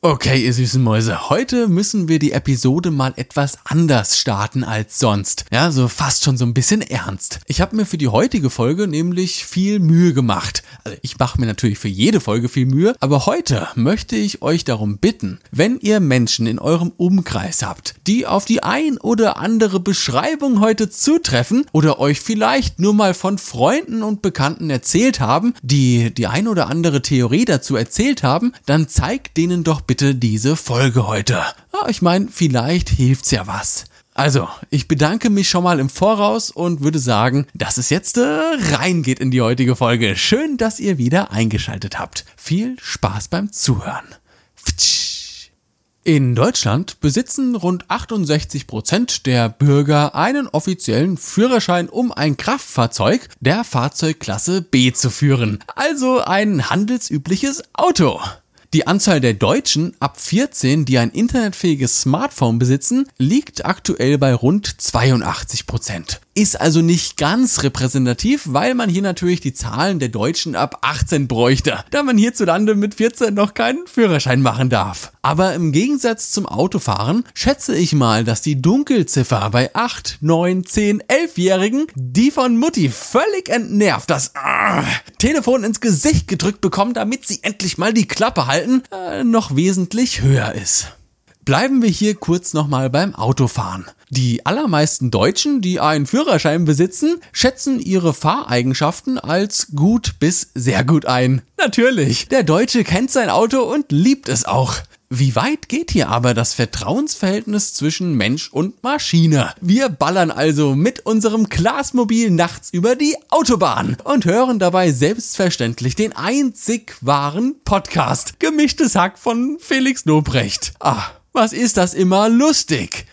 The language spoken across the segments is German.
Okay, ihr süßen Mäuse, heute müssen wir die Episode mal etwas anders starten als sonst. Ja, so fast schon so ein bisschen ernst. Ich habe mir für die heutige Folge nämlich viel Mühe gemacht. Also ich mache mir natürlich für jede Folge viel Mühe, aber heute möchte ich euch darum bitten, wenn ihr Menschen in eurem Umkreis habt, die auf die ein oder andere Beschreibung heute zutreffen oder euch vielleicht nur mal von Freunden und Bekannten erzählt haben, die die ein oder andere Theorie dazu erzählt haben, dann zeigt denen doch bitte diese Folge heute. Ja, ich meine, vielleicht hilft's ja was. Also, ich bedanke mich schon mal im Voraus und würde sagen, dass es jetzt äh, reingeht in die heutige Folge. Schön, dass ihr wieder eingeschaltet habt. Viel Spaß beim Zuhören. In Deutschland besitzen rund 68 Prozent der Bürger einen offiziellen Führerschein, um ein Kraftfahrzeug der Fahrzeugklasse B zu führen. Also ein handelsübliches Auto. Die Anzahl der Deutschen ab 14, die ein internetfähiges Smartphone besitzen, liegt aktuell bei rund 82 Prozent ist also nicht ganz repräsentativ, weil man hier natürlich die Zahlen der Deutschen ab 18 bräuchte, da man hierzulande mit 14 noch keinen Führerschein machen darf. Aber im Gegensatz zum Autofahren schätze ich mal, dass die Dunkelziffer bei 8, 9, 10, 11-Jährigen, die von Mutti völlig entnervt das äh, Telefon ins Gesicht gedrückt bekommen, damit sie endlich mal die Klappe halten, äh, noch wesentlich höher ist. Bleiben wir hier kurz nochmal beim Autofahren. Die allermeisten Deutschen, die einen Führerschein besitzen, schätzen ihre Fahreigenschaften als gut bis sehr gut ein. Natürlich, der Deutsche kennt sein Auto und liebt es auch. Wie weit geht hier aber das Vertrauensverhältnis zwischen Mensch und Maschine? Wir ballern also mit unserem Glasmobil nachts über die Autobahn und hören dabei selbstverständlich den einzig wahren Podcast. Gemischtes Hack von Felix Lobrecht. Ah, was ist das immer lustig?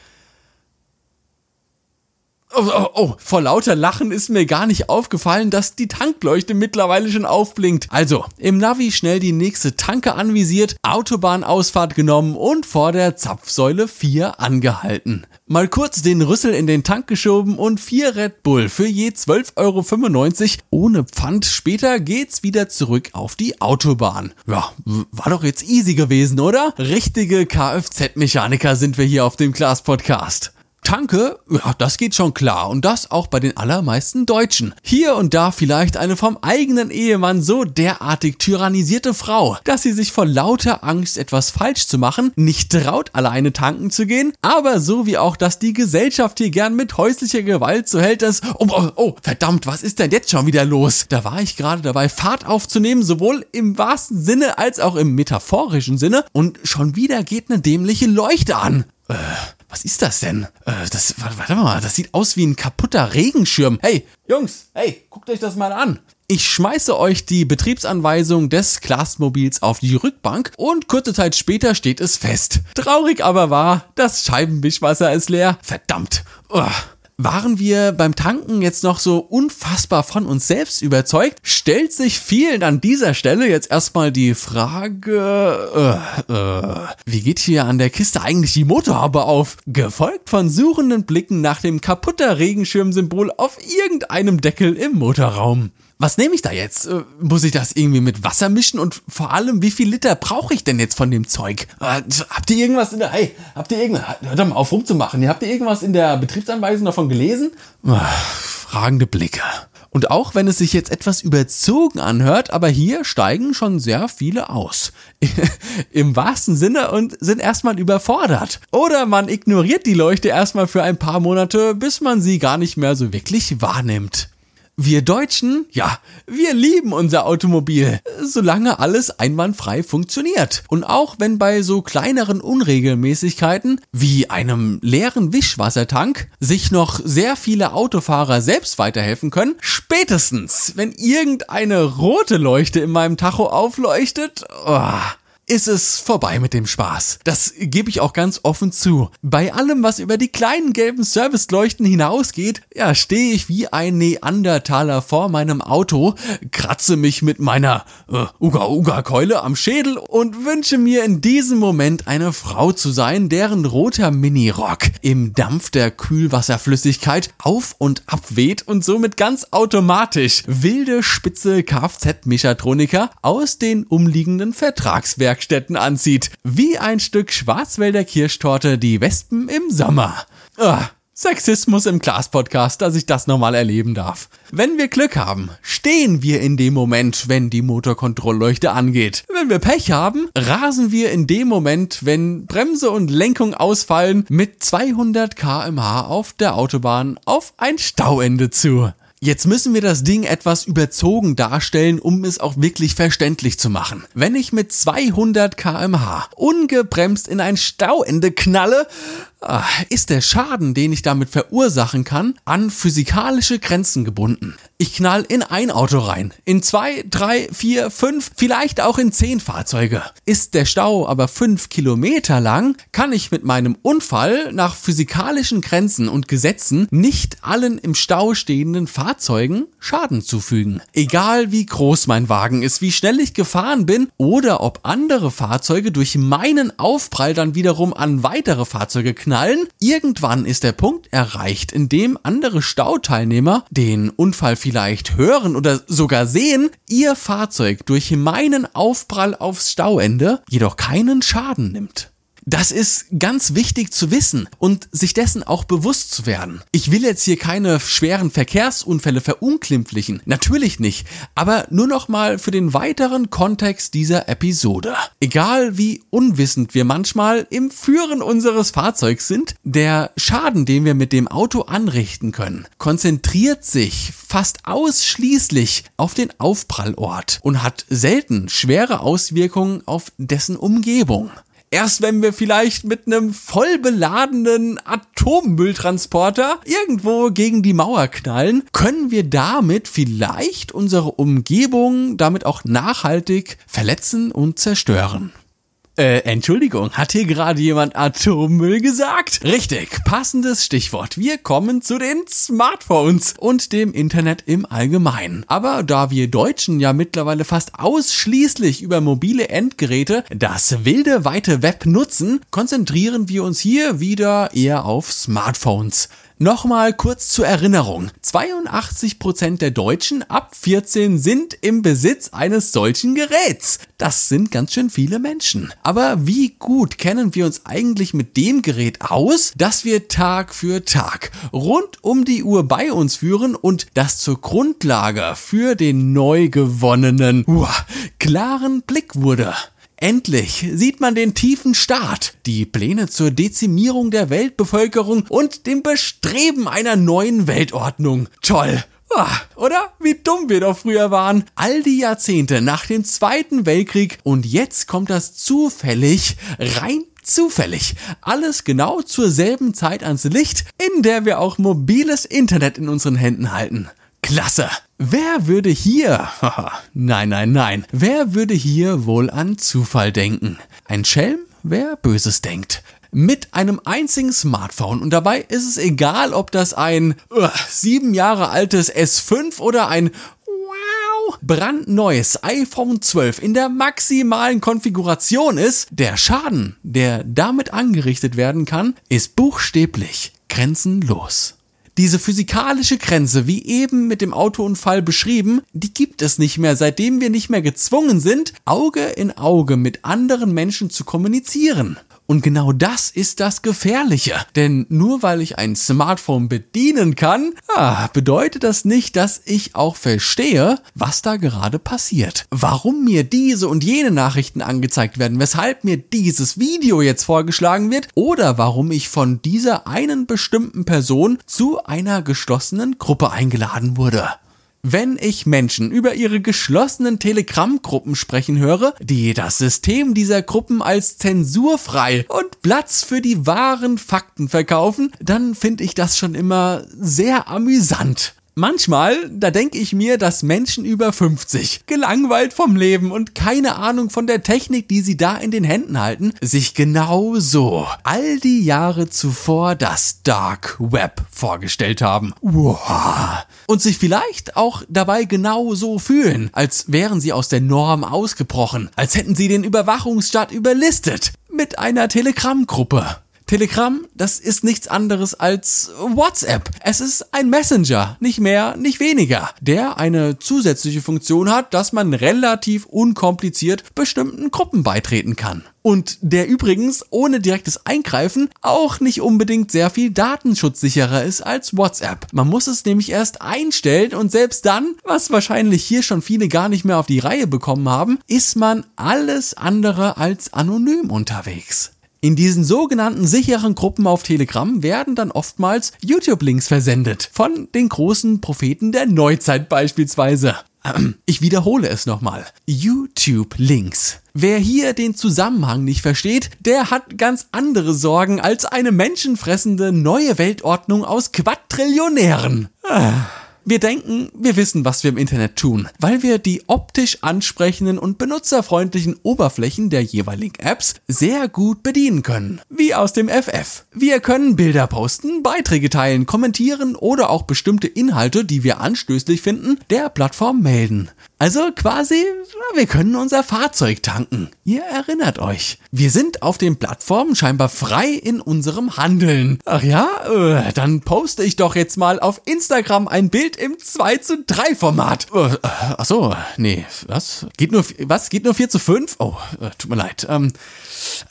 Oh, oh, oh, vor lauter Lachen ist mir gar nicht aufgefallen, dass die Tankleuchte mittlerweile schon aufblinkt. Also, im Navi schnell die nächste Tanke anvisiert, Autobahnausfahrt genommen und vor der Zapfsäule 4 angehalten. Mal kurz den Rüssel in den Tank geschoben und 4 Red Bull für je 12,95 Euro ohne Pfand. Später geht's wieder zurück auf die Autobahn. Ja, war doch jetzt easy gewesen, oder? Richtige Kfz-Mechaniker sind wir hier auf dem Glas Podcast. Tanke, ja, das geht schon klar und das auch bei den allermeisten Deutschen. Hier und da vielleicht eine vom eigenen Ehemann so derartig tyrannisierte Frau, dass sie sich vor lauter Angst, etwas falsch zu machen, nicht traut, alleine tanken zu gehen, aber so wie auch, dass die Gesellschaft hier gern mit häuslicher Gewalt so hält, dass, oh, oh, oh, verdammt, was ist denn jetzt schon wieder los? Da war ich gerade dabei, Fahrt aufzunehmen, sowohl im wahrsten Sinne als auch im metaphorischen Sinne und schon wieder geht eine dämliche Leuchte an. Äh, was ist das denn? Äh, das, warte mal, das sieht aus wie ein kaputter Regenschirm. Hey, Jungs, hey, guckt euch das mal an. Ich schmeiße euch die Betriebsanweisung des Glasmobils auf die Rückbank und kurze Zeit später steht es fest. Traurig aber wahr, das Scheibenwischwasser ist leer. Verdammt. Uah. Waren wir beim Tanken jetzt noch so unfassbar von uns selbst überzeugt, stellt sich vielen an dieser Stelle jetzt erstmal die Frage, äh, äh, wie geht hier an der Kiste eigentlich die Motorhaube auf? Gefolgt von suchenden Blicken nach dem kaputter Regenschirmsymbol auf irgendeinem Deckel im Motorraum was nehme ich da jetzt? Äh, muss ich das irgendwie mit Wasser mischen? Und vor allem, wie viel Liter brauche ich denn jetzt von dem Zeug? Äh, habt ihr irgendwas in der, hey, habt ihr irgendwas, hört doch mal auf rumzumachen. Habt ihr irgendwas in der Betriebsanweisung davon gelesen? Ach, fragende Blicke. Und auch wenn es sich jetzt etwas überzogen anhört, aber hier steigen schon sehr viele aus. Im wahrsten Sinne und sind erstmal überfordert. Oder man ignoriert die Leuchte erstmal für ein paar Monate, bis man sie gar nicht mehr so wirklich wahrnimmt. Wir Deutschen, ja, wir lieben unser Automobil, solange alles einwandfrei funktioniert. Und auch wenn bei so kleineren Unregelmäßigkeiten wie einem leeren Wischwassertank sich noch sehr viele Autofahrer selbst weiterhelfen können, spätestens wenn irgendeine rote Leuchte in meinem Tacho aufleuchtet, oh, ist es vorbei mit dem Spaß. Das gebe ich auch ganz offen zu. Bei allem, was über die kleinen gelben Serviceleuchten hinausgeht, ja, stehe ich wie ein Neandertaler vor meinem Auto, kratze mich mit meiner äh, Uga-Uga-Keule am Schädel und wünsche mir in diesem Moment eine Frau zu sein, deren roter Minirock im Dampf der Kühlwasserflüssigkeit auf und ab weht und somit ganz automatisch wilde spitze Kfz-Mechatroniker aus den umliegenden Vertragswerken Werkstätten anzieht. Wie ein Stück Schwarzwälder Kirschtorte die Wespen im Sommer. Ah, Sexismus im Class-Podcast, dass ich das nochmal erleben darf. Wenn wir Glück haben, stehen wir in dem Moment, wenn die Motorkontrollleuchte angeht. Wenn wir Pech haben, rasen wir in dem Moment, wenn Bremse und Lenkung ausfallen, mit 200 kmh auf der Autobahn auf ein Stauende zu. Jetzt müssen wir das Ding etwas überzogen darstellen, um es auch wirklich verständlich zu machen. Wenn ich mit 200 kmh ungebremst in ein Stauende knalle, Ah, ist der Schaden, den ich damit verursachen kann, an physikalische Grenzen gebunden. Ich knall in ein Auto rein, in zwei, drei, vier, fünf, vielleicht auch in zehn Fahrzeuge. Ist der Stau aber fünf Kilometer lang, kann ich mit meinem Unfall nach physikalischen Grenzen und Gesetzen nicht allen im Stau stehenden Fahrzeugen Schaden zufügen. Egal wie groß mein Wagen ist, wie schnell ich gefahren bin oder ob andere Fahrzeuge durch meinen Aufprall dann wiederum an weitere Fahrzeuge knallen. Irgendwann ist der Punkt erreicht, in dem andere Stauteilnehmer den Unfall vielleicht hören oder sogar sehen, ihr Fahrzeug durch meinen Aufprall aufs Stauende jedoch keinen Schaden nimmt. Das ist ganz wichtig zu wissen und sich dessen auch bewusst zu werden. Ich will jetzt hier keine schweren Verkehrsunfälle verunglimpflichen, natürlich nicht, aber nur noch mal für den weiteren Kontext dieser Episode. Egal wie unwissend wir manchmal im Führen unseres Fahrzeugs sind, der Schaden, den wir mit dem Auto anrichten können, konzentriert sich fast ausschließlich auf den Aufprallort und hat selten schwere Auswirkungen auf dessen Umgebung. Erst wenn wir vielleicht mit einem voll beladenen Atommülltransporter irgendwo gegen die Mauer knallen, können wir damit vielleicht unsere Umgebung damit auch nachhaltig verletzen und zerstören. Äh, Entschuldigung, hat hier gerade jemand Atommüll gesagt? Richtig, passendes Stichwort. Wir kommen zu den Smartphones und dem Internet im Allgemeinen. Aber da wir Deutschen ja mittlerweile fast ausschließlich über mobile Endgeräte das wilde weite Web nutzen, konzentrieren wir uns hier wieder eher auf Smartphones. Nochmal kurz zur Erinnerung. 82% der Deutschen ab 14 sind im Besitz eines solchen Geräts. Das sind ganz schön viele Menschen. Aber wie gut kennen wir uns eigentlich mit dem Gerät aus, das wir Tag für Tag rund um die Uhr bei uns führen und das zur Grundlage für den neu gewonnenen, uh, klaren Blick wurde? Endlich sieht man den tiefen Staat, die Pläne zur Dezimierung der Weltbevölkerung und dem Bestreben einer neuen Weltordnung. Toll! Ah, oder? Wie dumm wir doch früher waren. All die Jahrzehnte nach dem Zweiten Weltkrieg und jetzt kommt das zufällig, rein zufällig, alles genau zur selben Zeit ans Licht, in der wir auch mobiles Internet in unseren Händen halten. Klasse! Wer würde hier, nein, nein, nein, wer würde hier wohl an Zufall denken? Ein Schelm, wer Böses denkt. Mit einem einzigen Smartphone und dabei ist es egal, ob das ein uh, sieben Jahre altes S5 oder ein wow, brandneues iPhone 12 in der maximalen Konfiguration ist, der Schaden, der damit angerichtet werden kann, ist buchstäblich grenzenlos. Diese physikalische Grenze, wie eben mit dem Autounfall beschrieben, die gibt es nicht mehr, seitdem wir nicht mehr gezwungen sind, Auge in Auge mit anderen Menschen zu kommunizieren. Und genau das ist das Gefährliche. Denn nur weil ich ein Smartphone bedienen kann, ah, bedeutet das nicht, dass ich auch verstehe, was da gerade passiert. Warum mir diese und jene Nachrichten angezeigt werden, weshalb mir dieses Video jetzt vorgeschlagen wird oder warum ich von dieser einen bestimmten Person zu einer geschlossenen Gruppe eingeladen wurde. Wenn ich Menschen über ihre geschlossenen Telegram-Gruppen sprechen höre, die das System dieser Gruppen als zensurfrei und Platz für die wahren Fakten verkaufen, dann finde ich das schon immer sehr amüsant. Manchmal, da denke ich mir, dass Menschen über 50, gelangweilt vom Leben und keine Ahnung von der Technik, die sie da in den Händen halten, sich genau so all die Jahre zuvor das Dark Web vorgestellt haben. Wow. Und sich vielleicht auch dabei genau so fühlen, als wären sie aus der Norm ausgebrochen, als hätten sie den Überwachungsstaat überlistet mit einer Telegram-Gruppe. Telegram, das ist nichts anderes als WhatsApp. Es ist ein Messenger, nicht mehr, nicht weniger, der eine zusätzliche Funktion hat, dass man relativ unkompliziert bestimmten Gruppen beitreten kann. Und der übrigens ohne direktes Eingreifen auch nicht unbedingt sehr viel datenschutzsicherer ist als WhatsApp. Man muss es nämlich erst einstellen und selbst dann, was wahrscheinlich hier schon viele gar nicht mehr auf die Reihe bekommen haben, ist man alles andere als anonym unterwegs. In diesen sogenannten sicheren Gruppen auf Telegram werden dann oftmals YouTube-Links versendet. Von den großen Propheten der Neuzeit beispielsweise. Ich wiederhole es nochmal. YouTube-Links. Wer hier den Zusammenhang nicht versteht, der hat ganz andere Sorgen als eine menschenfressende neue Weltordnung aus Quadrillionären. Ah. Wir denken, wir wissen, was wir im Internet tun, weil wir die optisch ansprechenden und benutzerfreundlichen Oberflächen der jeweiligen Apps sehr gut bedienen können. Wie aus dem FF. Wir können Bilder posten, Beiträge teilen, kommentieren oder auch bestimmte Inhalte, die wir anstößlich finden, der Plattform melden. Also quasi, wir können unser Fahrzeug tanken. Ihr erinnert euch. Wir sind auf den Plattformen scheinbar frei in unserem Handeln. Ach ja, äh, dann poste ich doch jetzt mal auf Instagram ein Bild im 2 zu 3 Format. Äh, ach so, nee, was? Geht nur, was? Geht nur 4 zu 5? Oh, äh, tut mir leid. Ähm,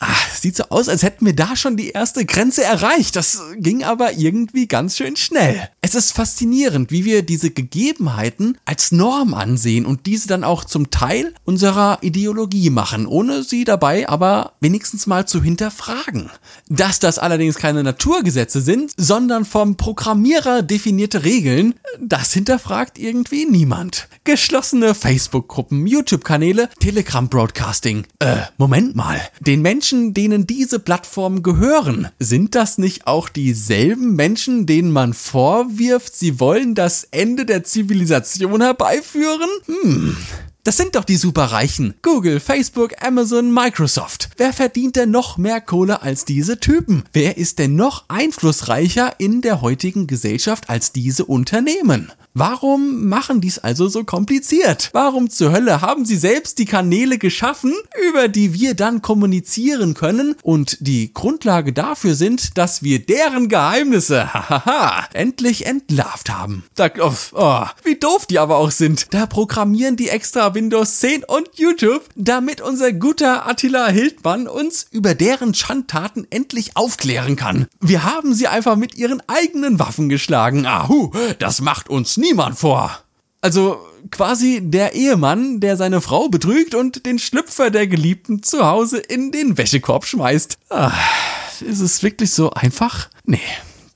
ach, sieht so aus, als hätten wir da schon die erste Grenze erreicht. Das ging aber irgendwie ganz schön schnell. Es ist faszinierend, wie wir diese Gegebenheiten als Norm ansehen und und diese dann auch zum Teil unserer Ideologie machen, ohne sie dabei aber wenigstens mal zu hinterfragen. Dass das allerdings keine Naturgesetze sind, sondern vom Programmierer definierte Regeln, das hinterfragt irgendwie niemand. Geschlossene Facebook-Gruppen, YouTube-Kanäle, Telegram-Broadcasting. Äh, Moment mal. Den Menschen, denen diese Plattformen gehören, sind das nicht auch dieselben Menschen, denen man vorwirft, sie wollen das Ende der Zivilisation herbeiführen? Hm. Hm. Das sind doch die Superreichen. Google, Facebook, Amazon, Microsoft. Wer verdient denn noch mehr Kohle als diese Typen? Wer ist denn noch einflussreicher in der heutigen Gesellschaft als diese Unternehmen? Warum machen dies also so kompliziert? Warum zur Hölle haben sie selbst die Kanäle geschaffen, über die wir dann kommunizieren können und die Grundlage dafür sind, dass wir deren Geheimnisse, hahaha, endlich entlarvt haben? Da, oh, oh, wie doof die aber auch sind. Da programmieren die extra Windows 10 und YouTube, damit unser guter Attila Hildmann uns über deren Schandtaten endlich aufklären kann. Wir haben sie einfach mit ihren eigenen Waffen geschlagen. Ahu, das macht uns niemand vor. Also quasi der Ehemann, der seine Frau betrügt und den Schlüpfer der Geliebten zu Hause in den Wäschekorb schmeißt. Ach, ist es wirklich so einfach? Nee,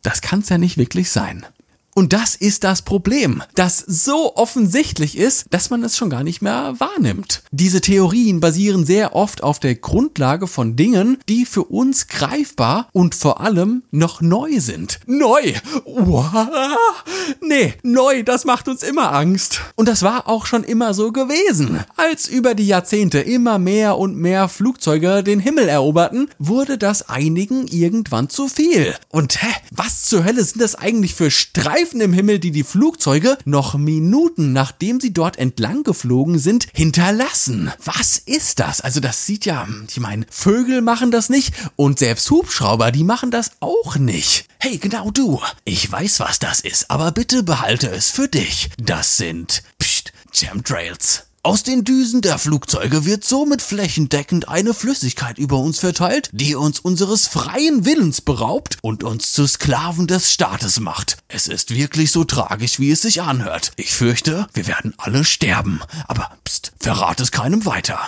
das kann's ja nicht wirklich sein. Und das ist das Problem, das so offensichtlich ist, dass man es schon gar nicht mehr wahrnimmt. Diese Theorien basieren sehr oft auf der Grundlage von Dingen, die für uns greifbar und vor allem noch neu sind. Neu! Wow. Nee, neu, das macht uns immer Angst. Und das war auch schon immer so gewesen. Als über die Jahrzehnte immer mehr und mehr Flugzeuge den Himmel eroberten, wurde das einigen irgendwann zu viel. Und hä, was zur Hölle sind das eigentlich für Streifen? Streifen im Himmel, die die Flugzeuge noch Minuten nachdem sie dort entlang geflogen sind, hinterlassen. Was ist das? Also das sieht ja, ich meine, Vögel machen das nicht und selbst Hubschrauber, die machen das auch nicht. Hey, genau du. Ich weiß, was das ist, aber bitte behalte es für dich. Das sind, pst, Chemtrails. Aus den Düsen der Flugzeuge wird somit flächendeckend eine Flüssigkeit über uns verteilt, die uns unseres freien Willens beraubt und uns zu Sklaven des Staates macht. Es ist wirklich so tragisch, wie es sich anhört. Ich fürchte, wir werden alle sterben. Aber pst, verrat es keinem weiter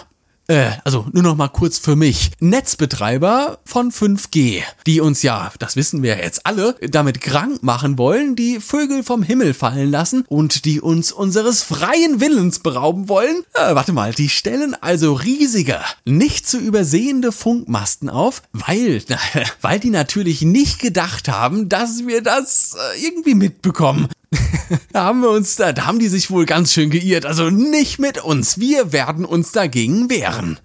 äh, also nur noch mal kurz für mich, Netzbetreiber von 5G, die uns ja, das wissen wir jetzt alle, damit krank machen wollen, die Vögel vom Himmel fallen lassen und die uns unseres freien Willens berauben wollen. Äh, warte mal, die stellen also riesige, nicht zu übersehende Funkmasten auf, weil, weil die natürlich nicht gedacht haben, dass wir das äh, irgendwie mitbekommen. da haben wir uns, da, da haben die sich wohl ganz schön geirrt. Also nicht mit uns. Wir werden uns dagegen wehren.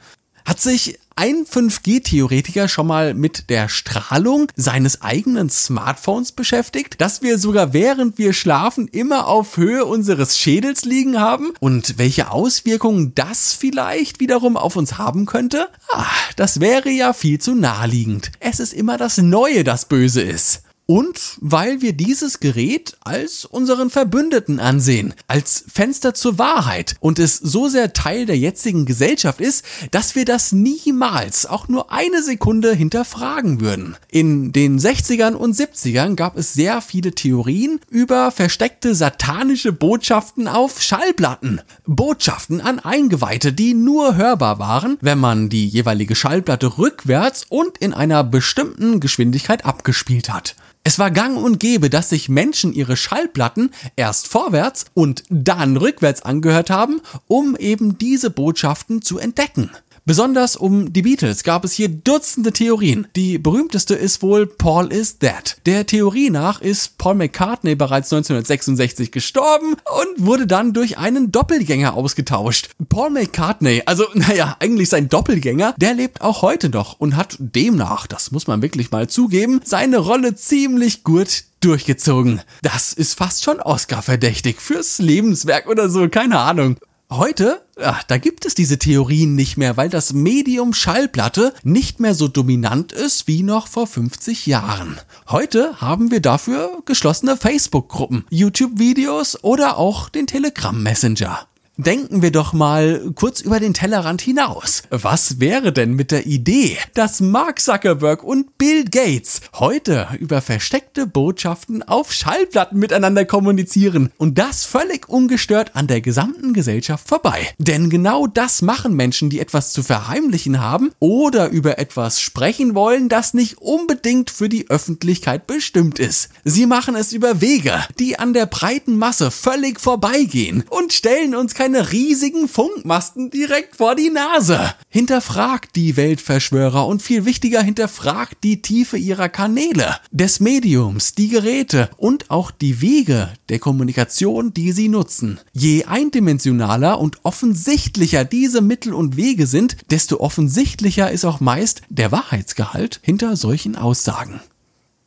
Hat sich ein 5G-Theoretiker schon mal mit der Strahlung seines eigenen Smartphones beschäftigt, dass wir sogar während wir schlafen immer auf Höhe unseres Schädels liegen haben und welche Auswirkungen das vielleicht wiederum auf uns haben könnte? Ah, das wäre ja viel zu naheliegend. Es ist immer das Neue, das böse ist und weil wir dieses Gerät als unseren Verbündeten ansehen, als Fenster zur Wahrheit und es so sehr Teil der jetzigen Gesellschaft ist, dass wir das niemals auch nur eine Sekunde hinterfragen würden. In den 60ern und 70ern gab es sehr viele Theorien über versteckte satanische Botschaften auf Schallplatten. Botschaften an Eingeweihte, die nur hörbar waren, wenn man die jeweilige Schallplatte rückwärts und in einer bestimmten Geschwindigkeit abgespielt hat. Es war gang und gäbe, dass sich Menschen ihre Schallplatten erst vorwärts und dann rückwärts angehört haben, um eben diese Botschaften zu entdecken. Besonders um die Beatles gab es hier Dutzende Theorien. Die berühmteste ist wohl Paul is Dead. Der Theorie nach ist Paul McCartney bereits 1966 gestorben und wurde dann durch einen Doppelgänger ausgetauscht. Paul McCartney, also naja, eigentlich sein Doppelgänger, der lebt auch heute noch und hat demnach, das muss man wirklich mal zugeben, seine Rolle ziemlich gut durchgezogen. Das ist fast schon Oscar-verdächtig fürs Lebenswerk oder so, keine Ahnung. Heute, ach, da gibt es diese Theorien nicht mehr, weil das Medium Schallplatte nicht mehr so dominant ist wie noch vor 50 Jahren. Heute haben wir dafür geschlossene Facebook-Gruppen, YouTube-Videos oder auch den Telegram-Messenger. Denken wir doch mal kurz über den Tellerrand hinaus. Was wäre denn mit der Idee, dass Mark Zuckerberg und Bill Gates heute über versteckte Botschaften auf Schallplatten miteinander kommunizieren und das völlig ungestört an der gesamten Gesellschaft vorbei? Denn genau das machen Menschen, die etwas zu verheimlichen haben oder über etwas sprechen wollen, das nicht unbedingt für die Öffentlichkeit bestimmt ist. Sie machen es über Wege, die an der breiten Masse völlig vorbeigehen und stellen uns kein keine riesigen Funkmasten direkt vor die Nase. Hinterfragt die Weltverschwörer und viel wichtiger hinterfragt die Tiefe ihrer Kanäle, des Mediums, die Geräte und auch die Wege der Kommunikation, die sie nutzen. Je eindimensionaler und offensichtlicher diese Mittel und Wege sind, desto offensichtlicher ist auch meist der Wahrheitsgehalt hinter solchen Aussagen.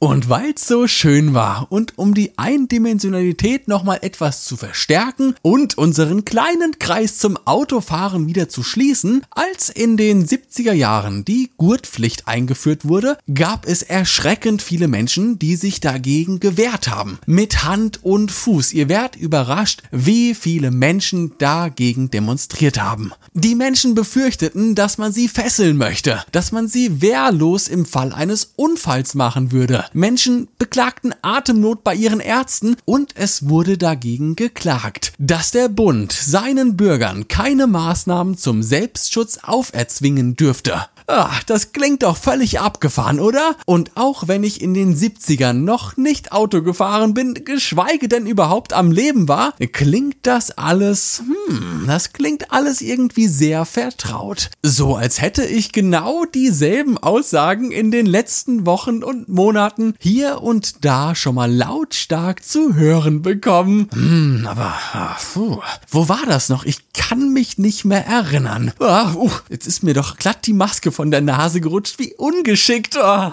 Und weil's so schön war und um die Eindimensionalität nochmal etwas zu verstärken und unseren kleinen Kreis zum Autofahren wieder zu schließen, als in den 70er Jahren die Gurtpflicht eingeführt wurde, gab es erschreckend viele Menschen, die sich dagegen gewehrt haben. Mit Hand und Fuß. Ihr werdet überrascht, wie viele Menschen dagegen demonstriert haben. Die Menschen befürchteten, dass man sie fesseln möchte, dass man sie wehrlos im Fall eines Unfalls machen würde. Menschen beklagten Atemnot bei ihren Ärzten und es wurde dagegen geklagt, dass der Bund seinen Bürgern keine Maßnahmen zum Selbstschutz auferzwingen dürfte. Ach, das klingt doch völlig abgefahren, oder? Und auch wenn ich in den 70ern noch nicht Auto gefahren bin, geschweige denn überhaupt am Leben war, klingt das alles, hm, das klingt alles irgendwie sehr vertraut. So als hätte ich genau dieselben Aussagen in den letzten Wochen und Monaten hier und da schon mal lautstark zu hören bekommen. Hm, aber, ah, puh, wo war das noch? Ich kann mich nicht mehr erinnern. Ah, uh, jetzt ist mir doch glatt die Maske von der Nase gerutscht, wie ungeschickt. Oh.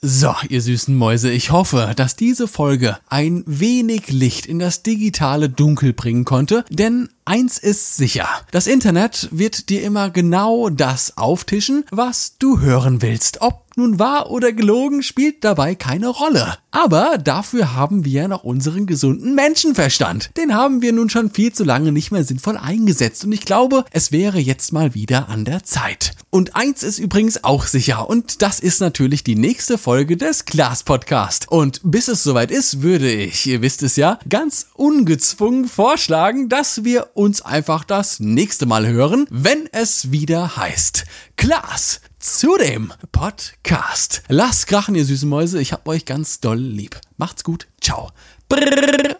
So, ihr süßen Mäuse, ich hoffe, dass diese Folge ein wenig Licht in das digitale Dunkel bringen konnte, denn eins ist sicher, das Internet wird dir immer genau das auftischen, was du hören willst, ob nun wahr oder gelogen spielt dabei keine Rolle. Aber dafür haben wir ja noch unseren gesunden Menschenverstand. Den haben wir nun schon viel zu lange nicht mehr sinnvoll eingesetzt und ich glaube, es wäre jetzt mal wieder an der Zeit. Und eins ist übrigens auch sicher und das ist natürlich die nächste Folge des Glas Podcast. Und bis es soweit ist, würde ich, ihr wisst es ja, ganz ungezwungen vorschlagen, dass wir uns einfach das nächste Mal hören, wenn es wieder heißt Glas zu dem Podcast. Lasst krachen, ihr süßen Mäuse. Ich hab euch ganz doll lieb. Macht's gut. Ciao. Brrr.